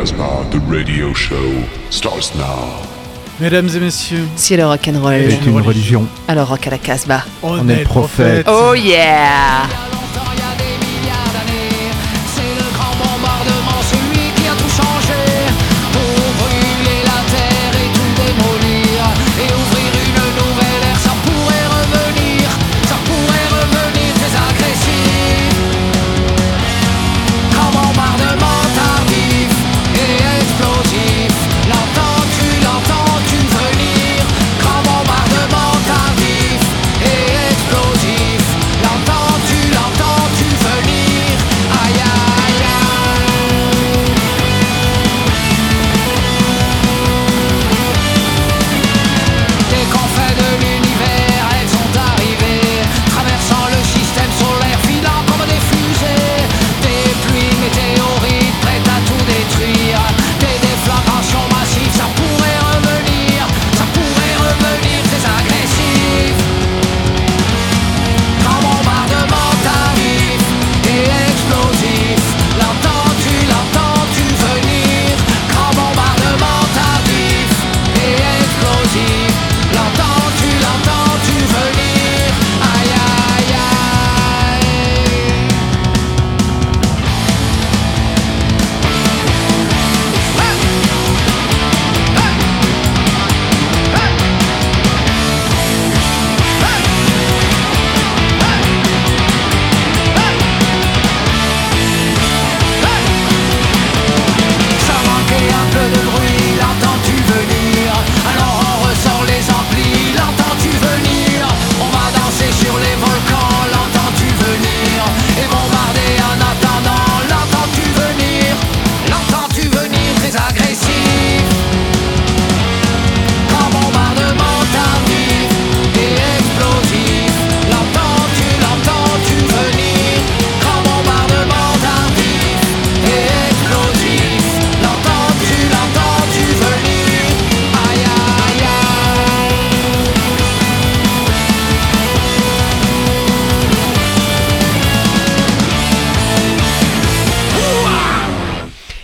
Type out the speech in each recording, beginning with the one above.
Casbah, the radio show starts now. Mesdames et messieurs, Si le rock'n'roll, Et- une religion. alors rock à la Casbah. on, est prophète. Oh yeah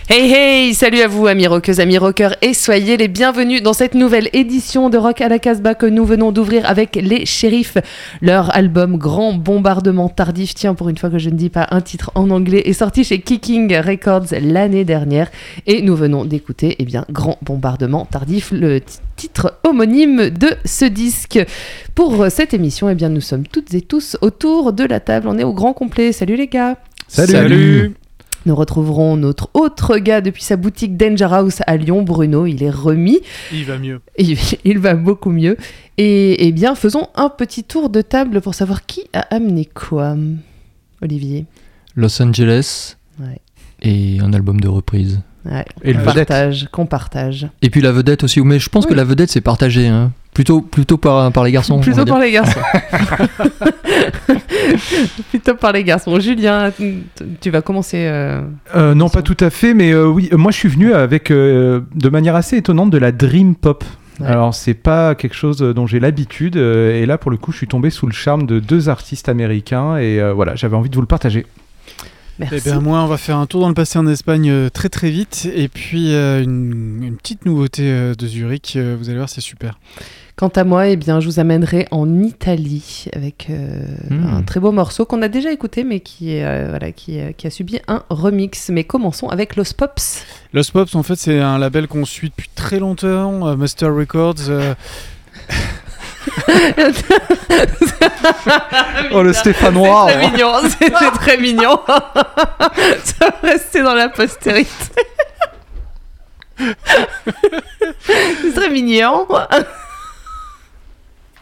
Hey hey, salut à vous amis rockeuses, amis rockeurs et soyez les bienvenus dans cette nouvelle édition de Rock à la Casbah que nous venons d'ouvrir avec les Shérifs. Leur album Grand Bombardement Tardif, tiens pour une fois que je ne dis pas un titre en anglais, est sorti chez Kicking Records l'année dernière et nous venons d'écouter eh bien Grand Bombardement Tardif, le titre homonyme de ce disque. Pour cette émission, eh bien nous sommes toutes et tous autour de la table, on est au grand complet. Salut les gars. Salut. Nous retrouverons notre autre gars depuis sa boutique Danger House à Lyon, Bruno. Il est remis. il va mieux. Il, il va beaucoup mieux. Et, eh bien, faisons un petit tour de table pour savoir qui a amené quoi. Olivier. Los Angeles Ouais. et un album de reprise. Ouais. Et le partage, qu'on partage. Et puis la vedette aussi, mais je pense que la vedette c'est partagé, hein. plutôt, plutôt par, par les garçons. on Plutôt par les garçons. Plutôt par les garçons. Julien, tu vas commencer. euh, Euh, non, pas tout à fait, mais euh, oui, moi je suis venu avec, euh, de manière assez étonnante, de la Dream Pop. Ouais. Alors, c'est pas quelque chose dont j'ai l'habitude, euh, et là pour le coup, je suis tombé sous le charme de deux artistes américains, et euh, voilà, j'avais envie de vous le partager. Merci. Eh bien, moi, on va faire un tour dans le passé en Espagne euh, très très vite. Et puis, euh, une, une petite nouveauté euh, de Zurich. euh, vous allez voir, c'est super. Quant à moi, eh bien, je vous amènerai en Italie avec euh, Hmm. un très beau morceau qu'on a déjà écouté, mais qui, euh, voilà, qui, euh, qui a subi un remix. Mais commençons avec Los Pops. Los Pops, en fait, c'est un label qu'on suit depuis très longtemps. Master Records. Oh, le stéphanois C'est très mignon, c'est très mignon. Ça va rester dans la postérité. c'est très mignon.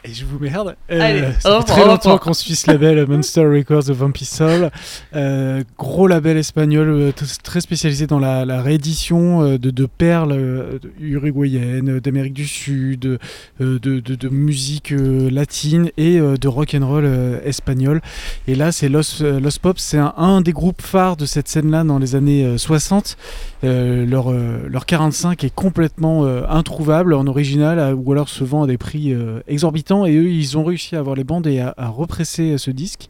Et je vous merde. Euh, ça fait très on longtemps qu'on suit ce label Monster Records de Vampy Soul. Euh, gros label espagnol euh, très spécialisé dans la, la réédition euh, de, de perles uruguayennes, d'Amérique du Sud, de, de- de musique latine et de rock and roll espagnol. Et là, c'est Los, Los Pops, c'est un, un des groupes phares de cette scène-là dans les années euh, 60. Euh, leur, leur 45 est complètement introuvable en original ou alors se vend à des prix exorbitants. Et eux ils ont réussi à avoir les bandes et à, represser euh, ce disque.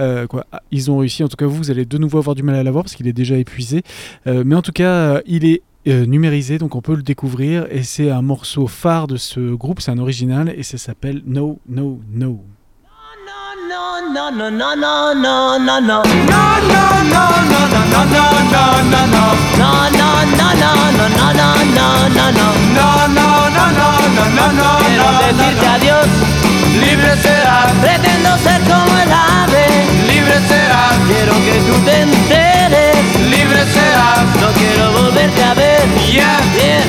Euh. Ah, Ils ont réussi, en tout cas vous, vous allez de nouveau avoir du mal à l'avoir parce qu'il est déjà épuisé. Euh, mais en tout cas, euh, il est euh, numérisé, donc on peut le découvrir et c'est un morceau phare de ce groupe, c'est un original et ça s'appelle No No No. Quiero decirte adiós, libre serás. Pretendo ser como el ave, libre serás. Quiero que tú te enteres, libre serás. No quiero volverte a ver, ya,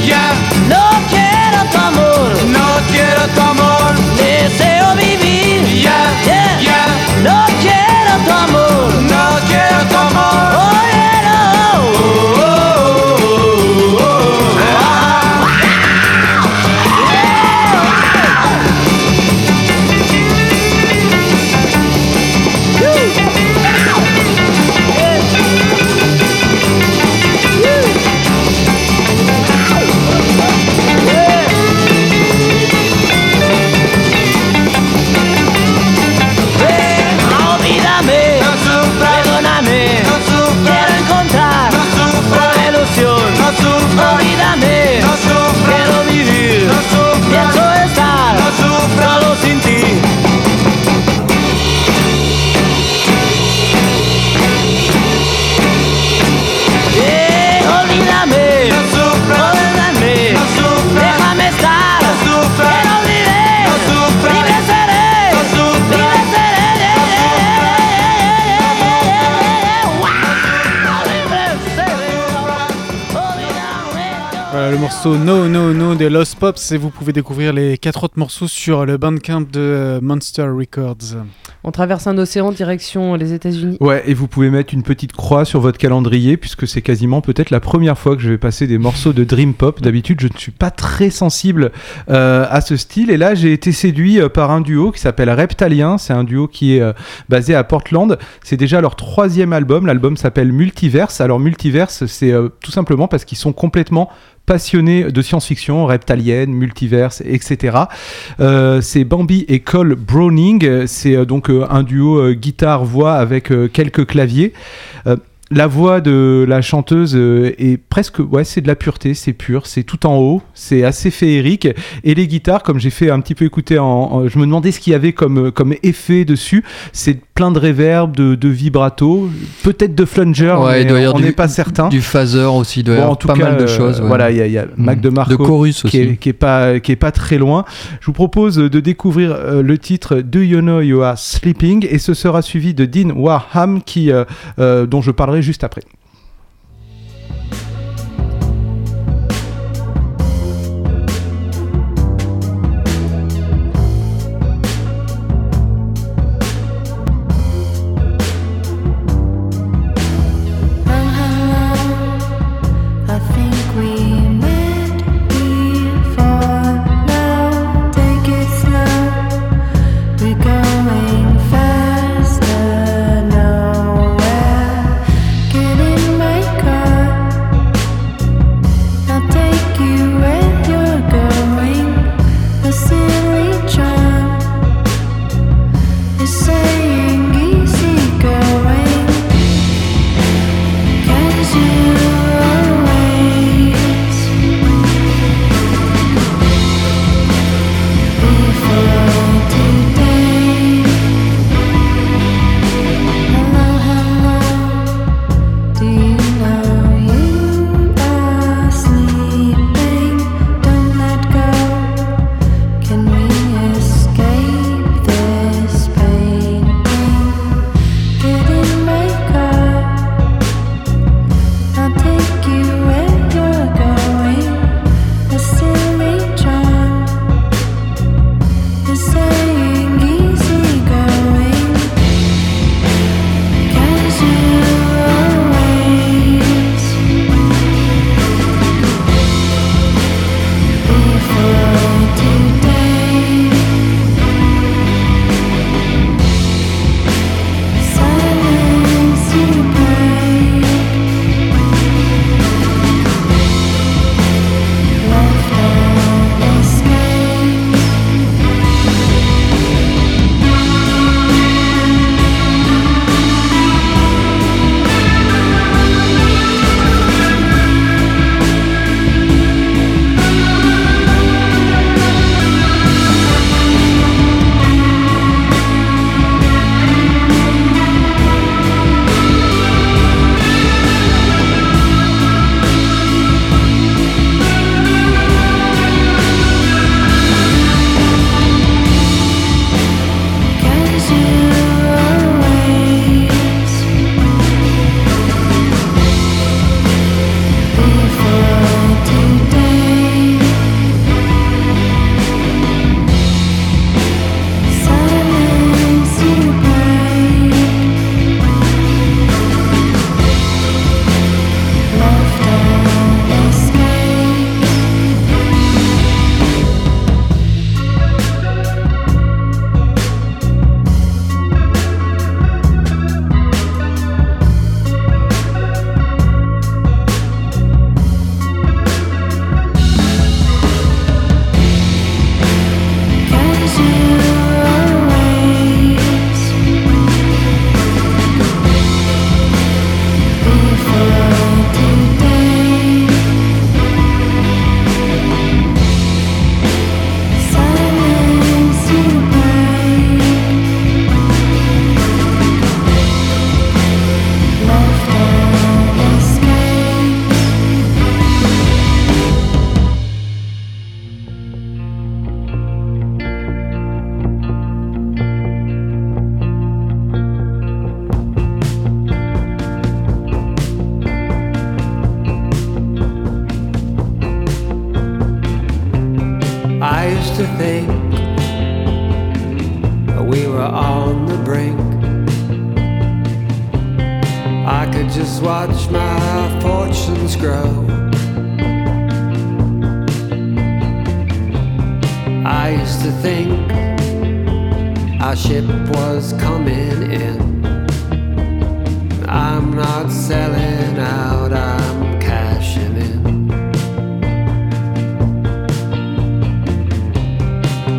ya. No quiero tu amor, no quiero tu amor. Deseo vivir, ya, ya. No morceau No No No des Lost Pops et vous pouvez découvrir les quatre autres morceaux sur le Bandcamp de euh, Monster Records. On traverse un océan direction les États-Unis. Ouais, et vous pouvez mettre une petite croix sur votre calendrier, puisque c'est quasiment peut-être la première fois que je vais passer des morceaux de Dream Pop. D'habitude, je ne suis pas très sensible euh, à ce style, et là, j'ai été séduit euh, par un duo qui s'appelle Reptalien. C'est un duo qui est euh, basé à Portland. C'est déjà leur troisième album. L'album s'appelle Multiverse. Alors, Multiverse, c'est euh, tout simplement parce qu'ils sont complètement passionnés de science-fiction, reptalienne, multiverse, etc. Euh, c'est Bambi et Cole Browning. C'est euh, donc euh, un duo euh, guitare-voix avec quelques claviers. La voix de la chanteuse est presque, ouais, c'est de la pureté, c'est pur, c'est tout en haut, c'est assez féerique. Et les guitares, comme j'ai fait un petit peu écouter, en, en- je me demandais ce qu'il y avait comme, comme effet dessus. C'est plein de reverb, de, de vibrato, peut-être de flunger, Ouais, mais on n'est pas certain. Du phaser aussi, il doit y Bon, avoir en tout pas cas, mal de euh, choses. ouais. Voilà, il y a, y a Mac Mm. de Marco De chorus qui est, aussi. qui est pas qui est pas très loin. Je vous propose de découvrir euh, le titre Do You Know You Are Sleeping et ce sera suivi de Dean Warham qui euh, euh, dont je parlerai juste après. You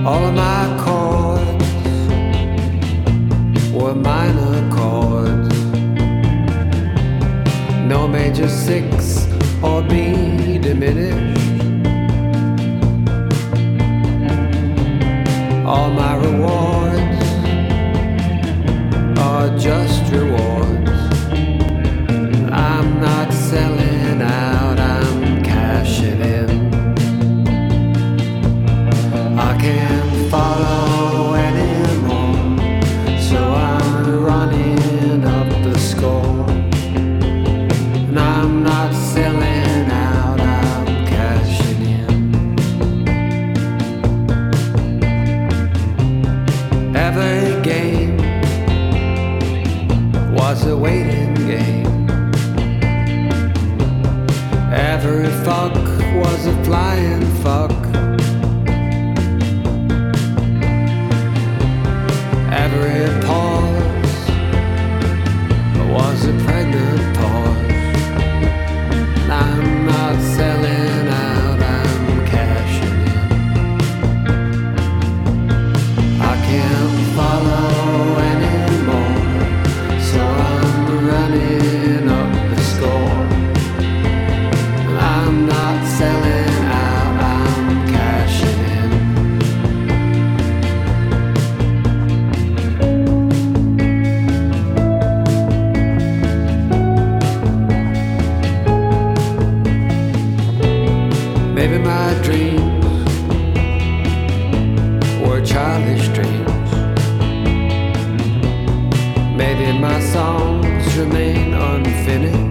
All of my chords were minor chords. No major six seni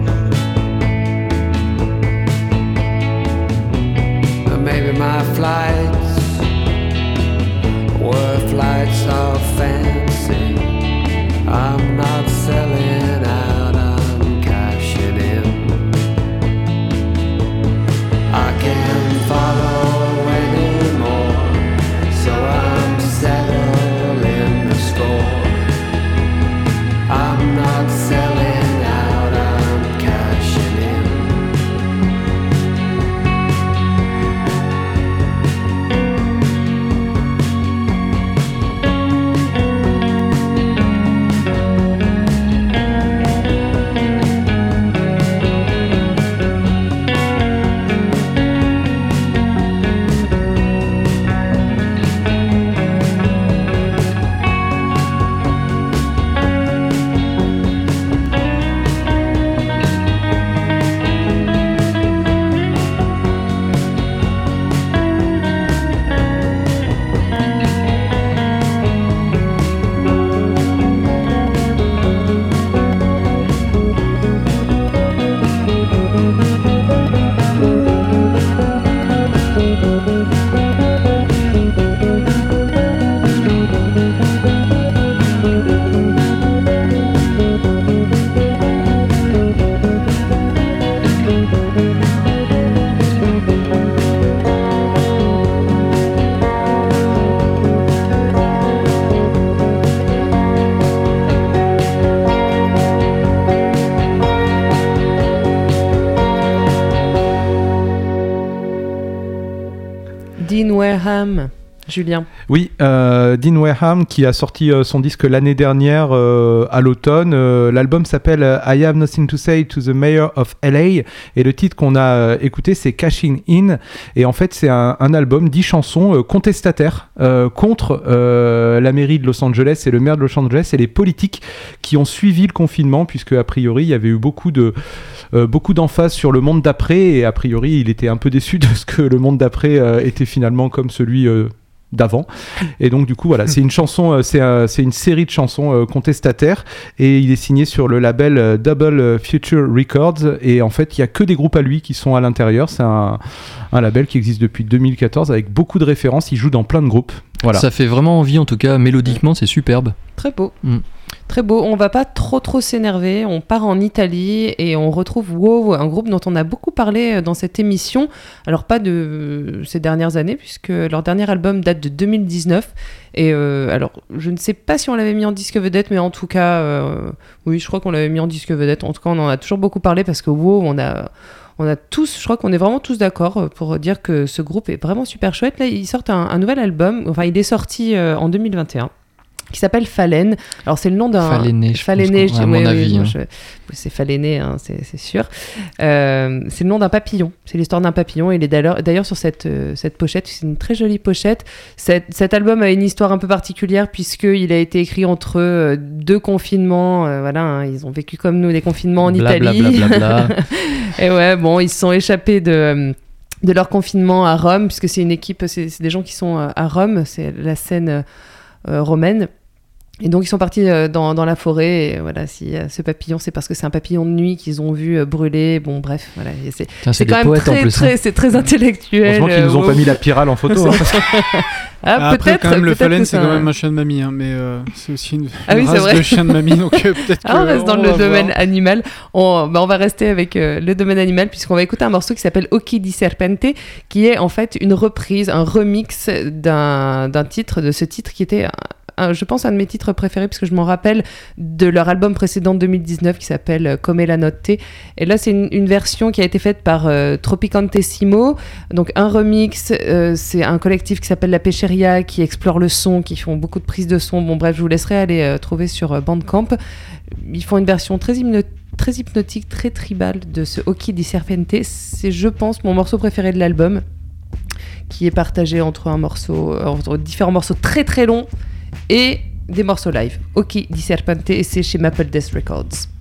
Dean Wareham, Julien. Oui, euh, Dean Wareham qui a sorti euh, son disque l'année dernière euh, à l'automne. Euh, L'album s'appelle I Have Nothing to Say to the Mayor of LA et le titre qu'on a écouté c'est Cashing In et en fait c'est un, album dix chansons contestataires contre la mairie de Los Angeles et le maire de Los Angeles et les politiques qui ont suivi le confinement puisque a priori il y avait eu beaucoup de beaucoup d'emphase sur le monde d'après et a priori il était un peu déçu de ce que le monde d'après était finalement comme celui d'avant. Et donc du coup voilà, c'est une chanson, euh, c'est euh, c'est une série de chansons euh, contestataires et il est signé sur le label Double Future Records et en fait il y a que des groupes à lui qui sont à l'intérieur. C'est un, un label qui existe depuis 2014 avec beaucoup de références. Il joue dans plein de groupes. Voilà. Ça fait vraiment envie en tout cas, mélodiquement c'est superbe. Très beau. Mm. Très beau. On va pas trop trop s'énerver. On part en Italie et on retrouve Wow, un groupe dont on a beaucoup parlé euh, dans cette émission. Alors pas de euh, ces dernières années puisque leur dernier album date de 2019. Et euh, alors je ne sais pas si on l'avait mis en disque vedette, mais en tout cas, oui, je crois qu'on l'avait mis en disque vedette. En tout cas, on en a toujours beaucoup parlé parce que Wow, on a tous, je crois qu'on est vraiment tous d'accord pour dire que ce groupe est vraiment super chouette. Là, ils sortent un, nouvel album. Enfin, il est sorti en 2021 qui s'appelle Phalène. Alors c'est le nom d'un Phaléné, je pense Phaléné, qu'on- je- à mon avis, hein. je- c'est Phaléné, hein, c'est sûr. Euh, c'est le nom d'un papillon. C'est l'histoire d'un papillon. Il est d'ailleurs sur cette euh, cette pochette. C'est une très jolie pochette. Cet, cet album a une histoire un peu particulière puisque il a été écrit entre euh, deux confinements. voilà, hein, ils ont vécu comme nous des confinements en Bla, Italie. bla, bla, bla. Et ouais, bon, ils se sont échappés de, de leur confinement à Rome, puisque c'est une équipe, c'est des gens qui sont à Rome, c'est la scène romaine. Et donc ils sont partis euh, dans, dans la forêt. Et voilà, si euh, ce papillon, c'est parce que c'est un papillon de nuit qu'ils ont vu euh, brûler. Bon, bref, voilà. C'est quand même très, hein. très, c'est très intellectuel. Heureusement qu'ils nous ont pas mis la pyrale en photo. hein. Ah, Après, quand même, le phalène, que c'est quand même un chien de mamie, hein, mais euh, c'est aussi une, Ah une oui, c'est race vrai. de chien de mamie, donc euh, peut-être Ah, on que reste dans on le domaine voir. animal. On, bah, on va rester avec euh, le domaine animal puisqu'on va écouter un morceau qui s'appelle Occhi di Serpente, qui est en fait une reprise, un remix d'un d'un titre, de ce titre qui était, je pense, un de mes titres préférés parce que je m'en rappelle de leur album précédent de 2019 qui s'appelle euh, Come la notte. Et là, c'est une, version qui a été faite par euh, Tropicantissimo. Donc un remix, euh, c'est un collectif qui s'appelle La Pécheria qui explore le son, qui font beaucoup de prises de son. Bon bref, je vous laisserai aller euh, trouver sur Bandcamp. Ils font une version très, hypno- très hypnotique, très tribale de ce Hockey di Serpente. C'est, je pense, mon morceau préféré de l'album, qui est partagé entre différents morceaux très très longs et des morceaux live. Hockey di Serpente, et c'est chez Maple Death Records.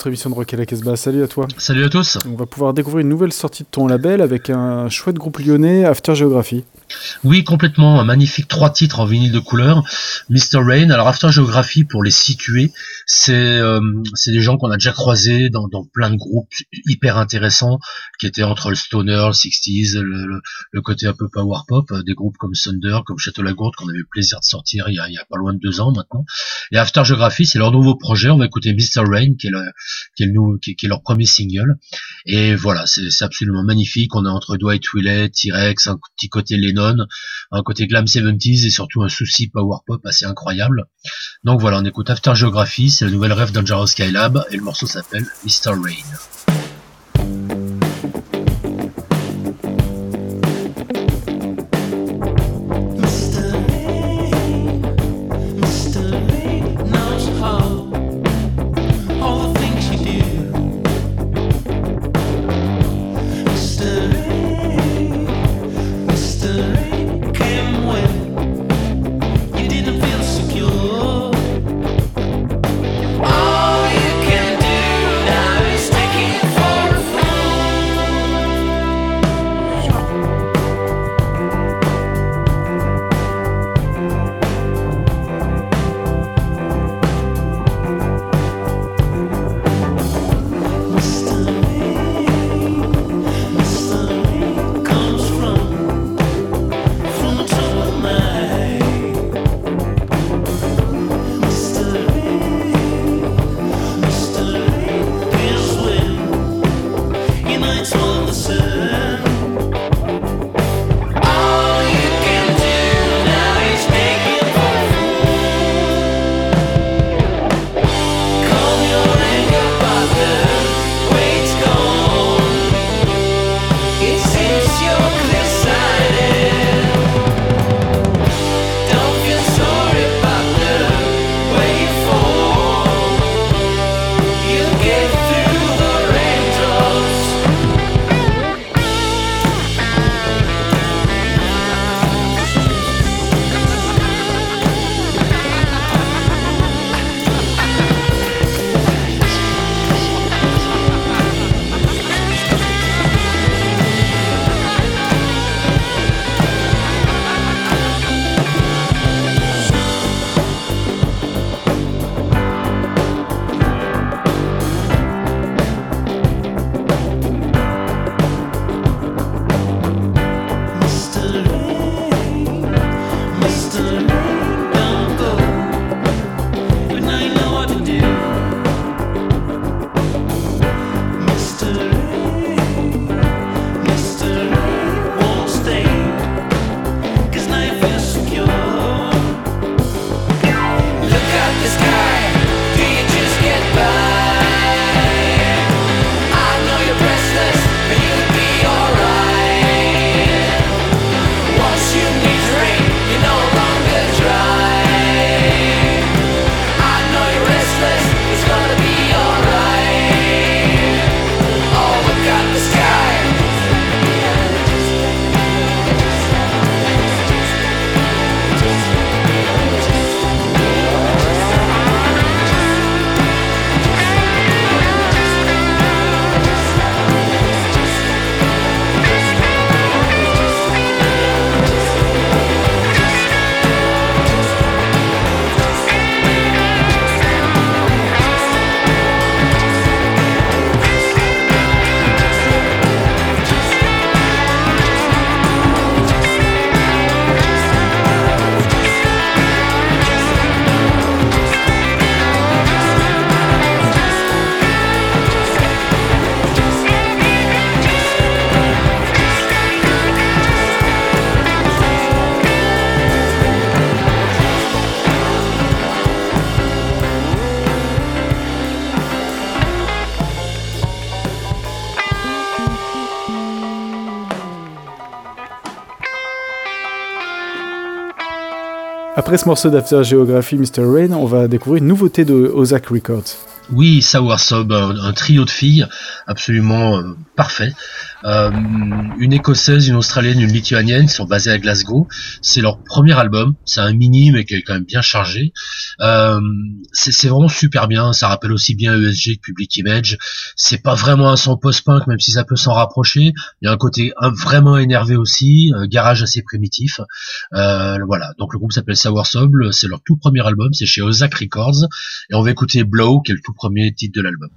Notre émission de Rock à la Casbah. Salut à toi. Salut à tous. On va pouvoir découvrir une nouvelle sortie de ton label avec un chouette groupe lyonnais, After Geography. Oui, complètement. Un magnifique trois titres en vinyle de couleur. Mr. Rain. Alors, After Geography, pour les situer, c'est euh, c'est des gens qu'on a déjà croisés dans, dans plein de groupes hyper intéressants qui étaient entre le stoner, le 60s, le, le, le côté un peu power pop, euh, des groupes comme Thunder, comme Château Lagourde qu'on avait eu le plaisir de sortir il y, a, il y a pas loin de deux ans maintenant. Et After Geography, c'est leur nouveau projet. On va écouter Mr. Rain, qui est, le, qui est, leur premier single. Et voilà, c'est absolument magnifique. On est entre Dwight Willett, T-Rex, un petit côté Lennon, un côté glam 70s et surtout un souci power pop assez incroyable. Donc voilà, on écoute After Geography, c'est la nouvelle rêve Dangerous Skylab et le morceau s'appelle Mr. Rain. Après ce morceau d'After Geography, Mr. Rain, on va découvrir une nouveauté de Ozark Records. Oui, Sour Sob, un, un trio de filles absolument euh, parfait. Euh, une écossaise, une australienne, une lituanienne, sont basées à Glasgow. C'est leur premier album, c'est un mini mais qui est quand même bien chargé. Euh, c'est vraiment super bien, ça rappelle aussi bien ESG que Public Image. C'est pas vraiment un son post-punk même si ça peut s'en rapprocher. Il y a un côté vraiment énervé aussi, un garage assez primitif. Euh, voilà, donc le groupe s'appelle Sour Sob, c'est leur tout premier album, c'est chez Ozak Records. Et on va écouter Blow, qui est le tout premier titre de l'album.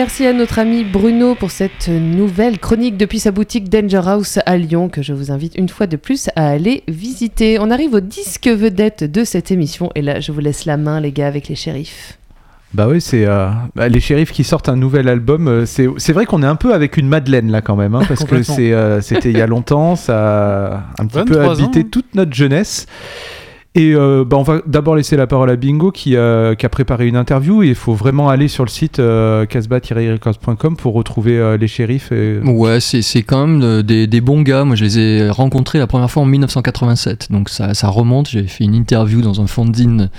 Merci à notre ami Bruno pour cette nouvelle chronique depuis sa boutique Danger House à Lyon que je vous invite une fois de plus à aller visiter. On arrive au disque vedette de cette émission et là je vous laisse la main les gars avec les shérifs. Bah oui, c'est euh, bah, les shérifs qui sortent un nouvel album. euh, c'est c'est vrai qu'on est un peu avec une Madeleine là quand même, hein, parce que euh, c'était il y a longtemps, ça a un petit peu 23 ans, habité hein. toute notre jeunesse. Et euh, bah, on va d'abord laisser la parole à Bingo qui, euh, qui a préparé une interview. Il faut vraiment aller sur le site euh, casbah-records.com pour retrouver euh, les shérifs. Et... Ouais, c'est quand même euh, des, des bons gars. Moi, je les ai rencontrés la première fois en 1987. Donc ça, ça remonte. J'avais fait une interview dans un fanzine.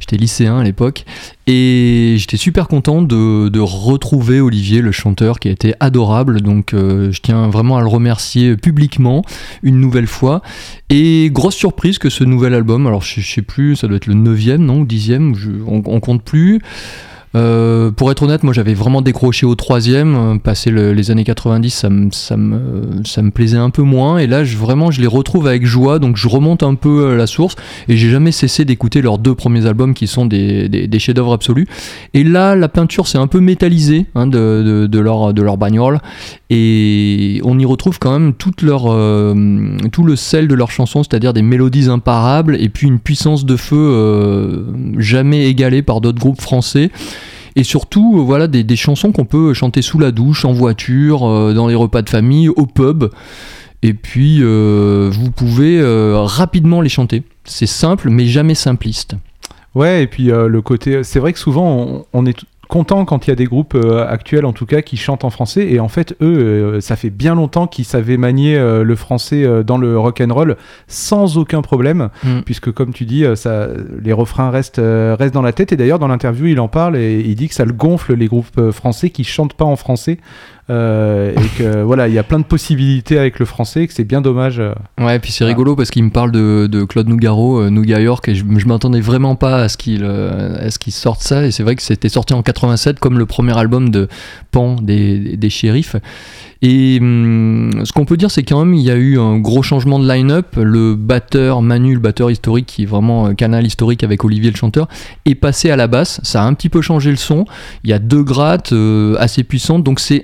J'étais lycéen à l'époque. Et j'étais super content de, retrouver Olivier, le chanteur, qui a été adorable. Donc euh, je tiens vraiment à le remercier publiquement une nouvelle fois. Et grosse surprise que ce nouvel album, alors je, sais plus, ça doit être le 9 non, ou 10e, je- on, on compte plus. Euh, pour être honnête, moi j'avais vraiment décroché au troisième. Euh, Passé le- les années 90, ça me, ça, me, ça me plaisait un peu moins. Et là, je, vraiment, je les retrouve avec joie. Donc je remonte un peu euh, la source. Et j'ai jamais cessé d'écouter leurs deux premiers albums qui sont des, des, chefs-d'œuvre absolus. Et là, la peinture s'est un peu métallisée hein, de, de, leur, de leur bagnole. Et on y retrouve quand même toute leur, tout le sel de leurs chansons, c'est-à-dire des mélodies imparables et puis une puissance de feu jamais égalée par d'autres groupes français. Et surtout, euh, voilà, des, chansons qu'on peut chanter sous la douche, en voiture, euh, dans les repas de famille, au pub. Et puis, euh, vous pouvez rapidement les chanter. C'est simple, mais jamais simpliste. Ouais, et puis le côté. C'est vrai que souvent, on est content quand il y a des groupes euh, actuels, en tout cas, qui chantent en français. Et en fait, eux, euh, ça fait bien longtemps qu'ils savaient manier euh, le français dans le rock and roll sans aucun problème, Mm. puisque comme tu dis, ça, les refrains restent, restent dans la tête. Et d'ailleurs, dans l'interview, il en parle et il dit que ça le gonfle les groupes français qui chantent pas en français. Euh, et que voilà, il y a plein de possibilités avec le français, et que c'est bien dommage. euh. Ouais, puis c'est rigolo parce qu'il me parle de, de Claude Nougaro, euh, Nougat York, et je, je m'attendais vraiment pas à ce qu'il euh, à ce qu'il sorte ça. Et c'est vrai que c'était sorti en 87 comme le premier album de Pan des, des, shérifs. Et hum, ce qu'on peut dire, c'est quand même il y a eu un gros changement de line-up. Le batteur Manu, le batteur historique, qui est vraiment canal historique avec Olivier le chanteur, est passé à la basse. Ça a un petit peu changé le son. Il y a deux grattes assez puissantes, donc c'est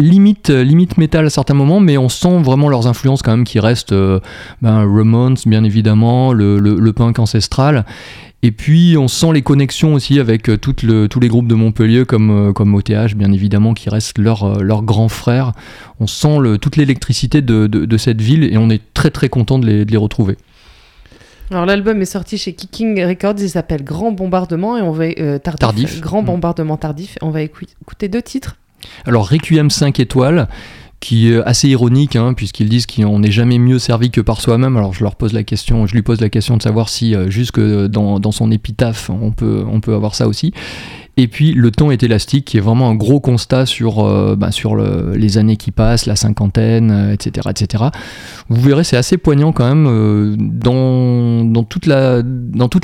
limite euh, limite métal à certains moments, mais on sent vraiment leurs influences quand même qui restent euh, ben, Ramones bien évidemment, le, le, le punk ancestral. Et puis on sent les connexions aussi avec euh, le- tous les groupes de Montpellier comme, euh, comme OTH bien évidemment qui restent leurs leurs grands frères. On sent toute l'électricité de, de, de cette ville et on est très très content de les, de les retrouver. Alors l'album est sorti chez Kicking Records, il s'appelle Grand Bombardement et on va euh, tardif, Tardif. Grand Mm. Bombardement tardif. On va écou- écouter deux titres. Alors Requiem 5 étoiles, qui est assez ironique, hein, puisqu'ils disent qu'on n'est jamais mieux servi que par soi-même. Alors je leur pose la question, je lui pose la question de savoir si euh, jusque dans, son épitaphe, on peut, avoir ça aussi. Et puis le temps est élastique, qui est vraiment un gros constat sur, euh, le- les années qui passent, la cinquantaine, euh, etc., etc. Vous verrez, c'est assez poignant quand même. dans, toutes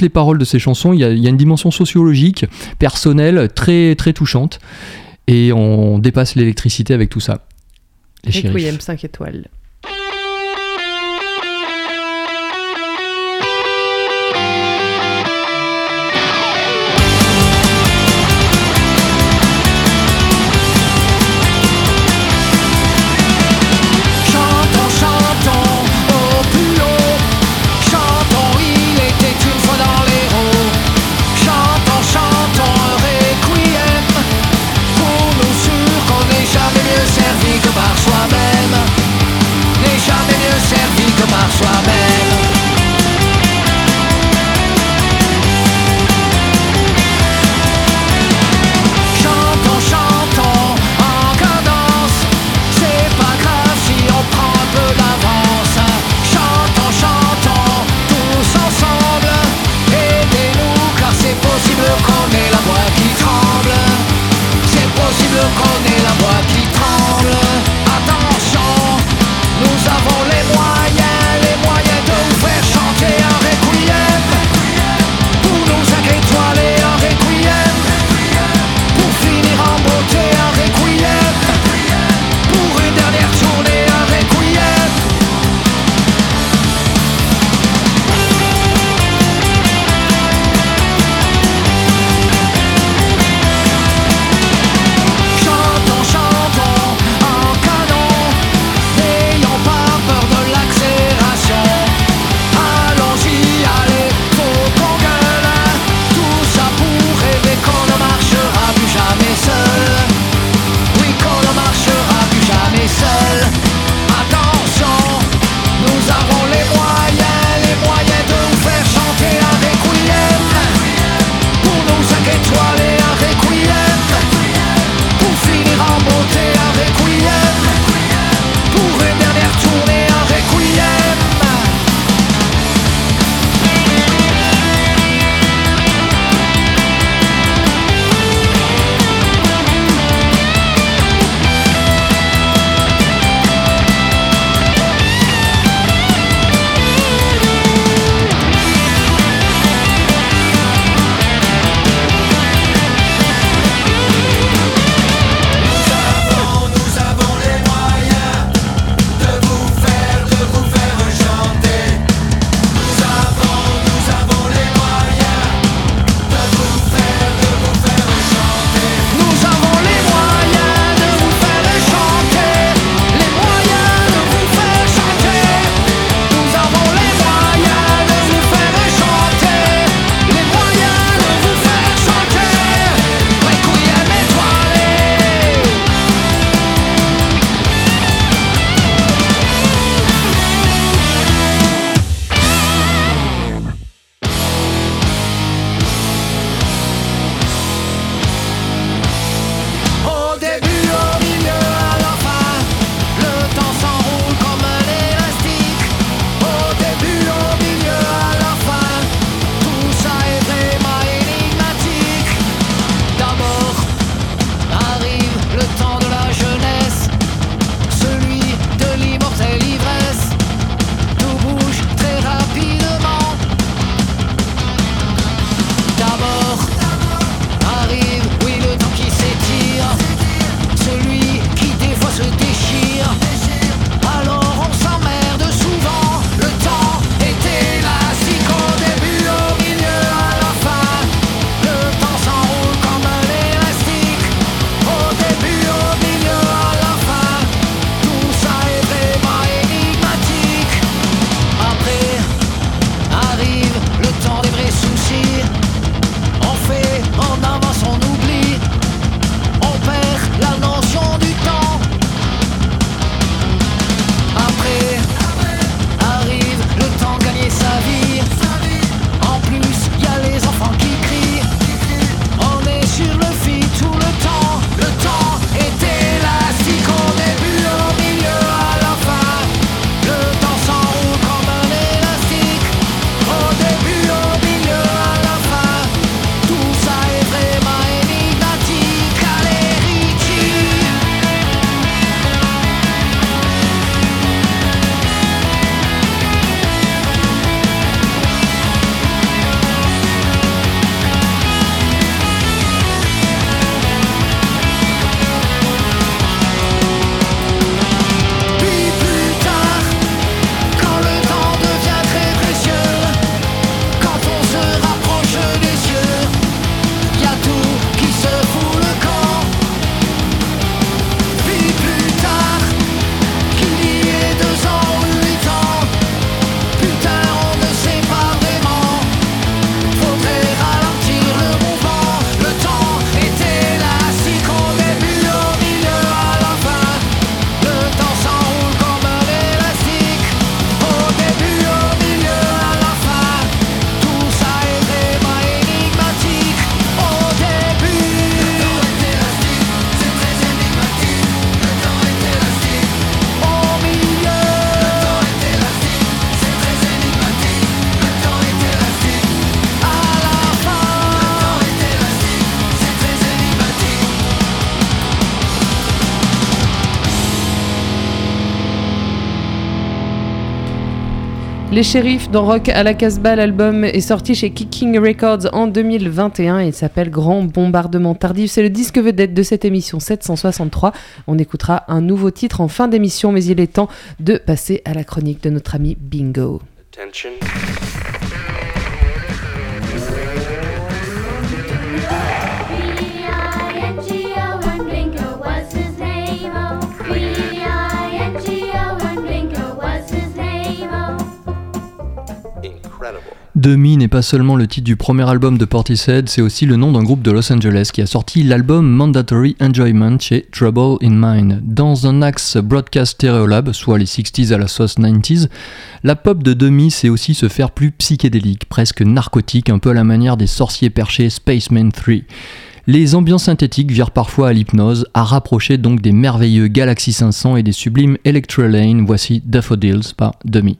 les paroles de ces chansons, il y a, y a une dimension sociologique, personnelle, très, très touchante. Et on dépasse l'électricité avec tout ça. Les. Requiem 5 étoiles. Les Shérifs dans Rock à la Casbah, l'album est sorti chez Kicking Records en 2021 et il s'appelle Grand Bombardement Tardif. C'est le disque vedette de cette émission 763. On écoutera un nouveau titre en fin d'émission, mais il est temps de passer à la chronique de notre ami Bingo. Attention. Demi n'est pas seulement le titre du premier album de Portishead, c'est aussi le nom d'un groupe de Los Angeles qui a sorti l'album Mandatory Enjoyment chez Trouble in Mind. Dans un axe broadcast stereolab, soit les 60s à la sauce 90s, la pop de Demi c'est aussi se faire plus psychédélique, presque narcotique, un peu à la manière des sorciers perchés Spaceman 3. Les ambiances synthétiques virent parfois à l'hypnose, à rapprocher donc des merveilleux Galaxy 500 et des sublimes Electra Lane, voici Daffodils par Demi.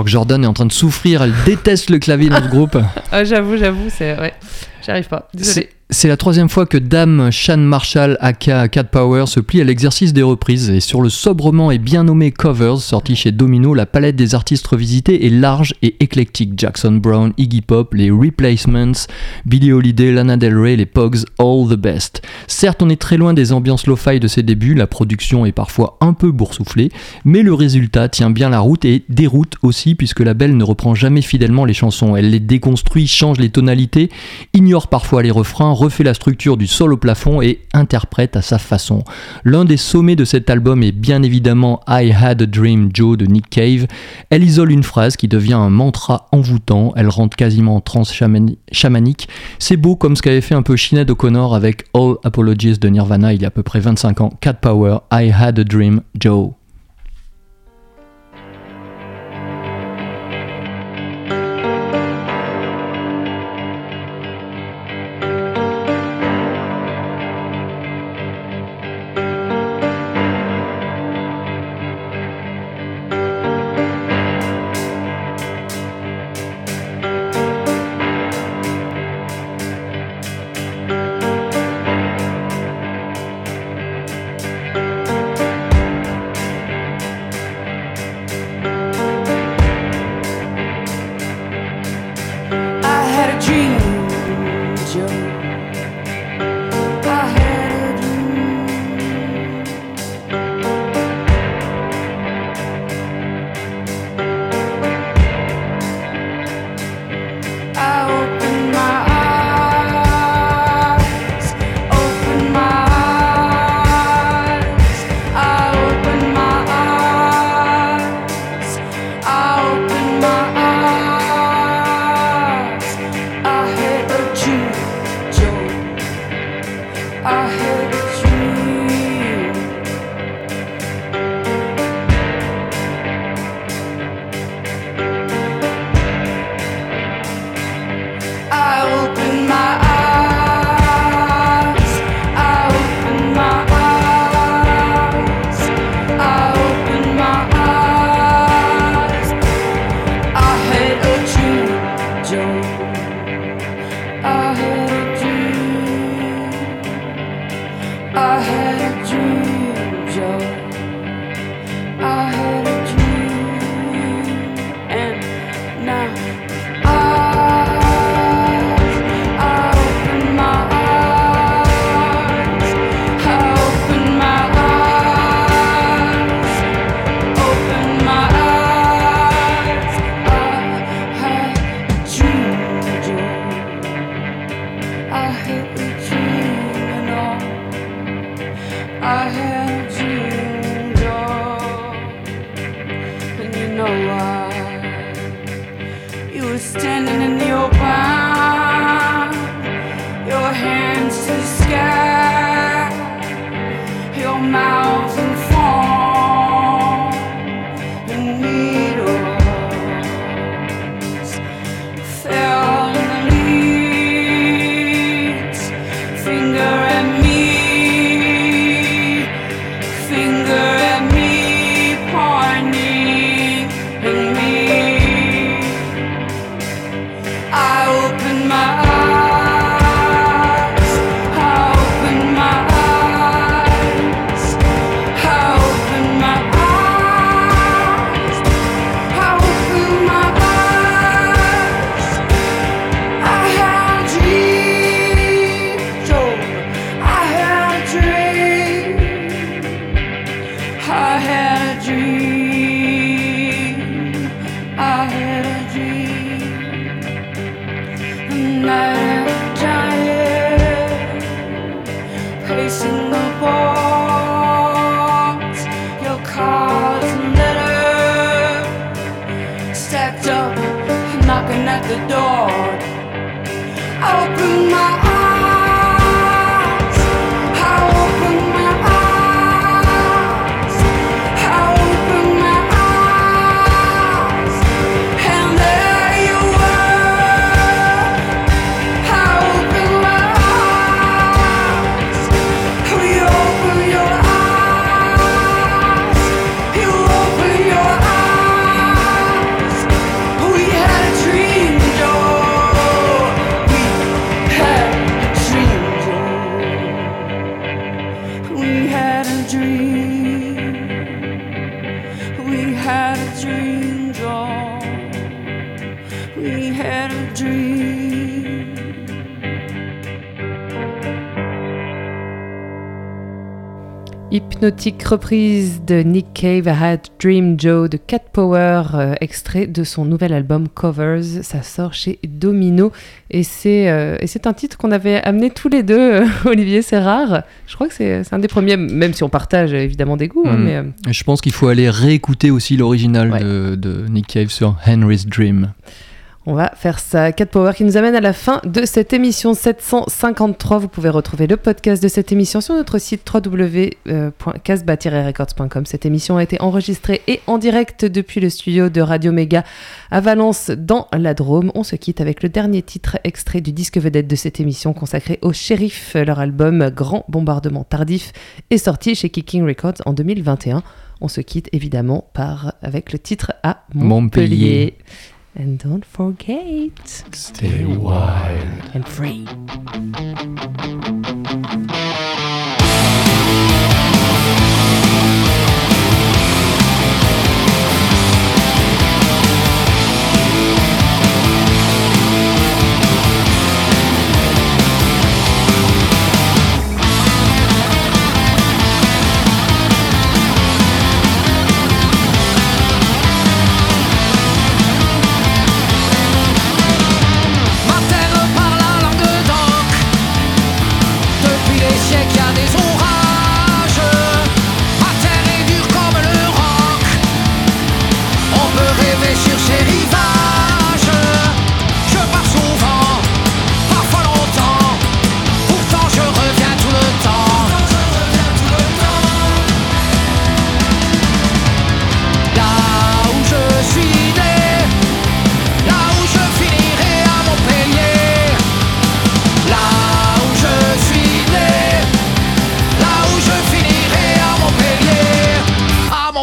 Alors que Jordan est en train de souffrir, elle déteste le clavier dans ce groupe. Ah, j'avoue, j'avoue, c'est. Ouais, j'arrive pas. Désolé. C'est la troisième fois que Dame Shan Marshall aka Cat Power se plie à l'exercice des reprises et sur le sobrement et bien nommé Covers sorti chez Domino, la palette des artistes revisités est large et éclectique. Jackson Brown, Iggy Pop, les Replacements, Billie Holiday, Lana Del Rey, les Pogs, all the best. Certes, on est très loin des ambiances lo-fi de ses débuts, la production est parfois un peu boursouflée, mais le résultat tient bien la route et déroute aussi puisque la belle ne reprend jamais fidèlement les chansons. Elle les déconstruit, change les tonalités, ignore parfois les refrains, refait la structure du sol au plafond et interprète à sa façon. L'un des sommets de cet album est bien évidemment I Had a Dream Joe de Nick Cave. Elle isole une phrase qui devient un mantra envoûtant, elle rentre quasiment chamani- chamanique. C'est beau comme ce qu'avait fait un peu Sinead O'Connor avec All Apologies de Nirvana il y a à peu près 25 ans. Cat Power, I Had a Dream Joe. Hypnotique reprise de Nick Cave, I Had Dream Joe de Cat Power, euh, extrait de son nouvel album Covers. Ça sort chez Domino et c'est euh, un titre qu'on avait amené tous les deux, euh, Olivier. C'est rare. Je crois que c'est un des premiers, même si on partage évidemment des goûts. hein, Mm. mais, Je pense qu'il faut aller réécouter aussi l'original de, de Nick Cave sur Henry's Dream. On va faire ça. Cat Power qui nous amène à la fin de cette émission 753. Vous pouvez retrouver le podcast de cette émission sur notre site www.casbah-records.com. Cette émission a été enregistrée et en direct depuis le studio de Radio Méga à Valence dans la Drôme. On se quitte avec le dernier titre extrait du disque vedette de cette émission consacré au Shérif. Leur album Grand Bombardement Tardif est sorti chez Kicking Records en 2021. On se quitte évidemment par, avec le titre à Montpellier. Montpellier. And don't forget, Stay wild. and free.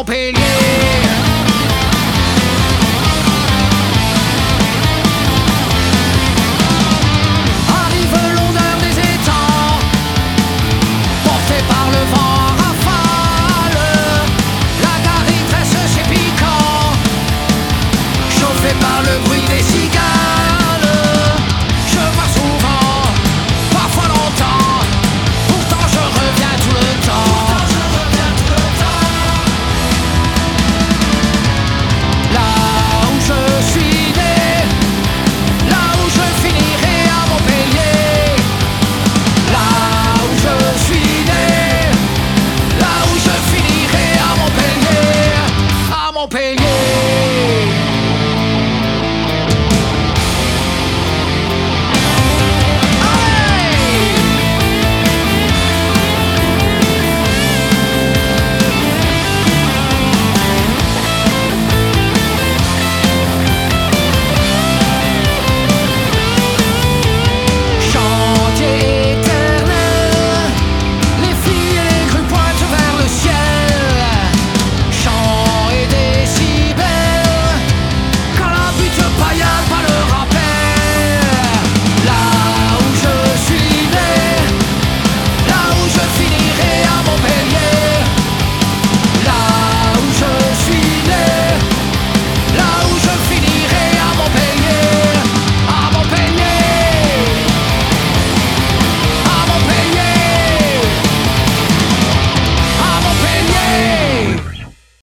pain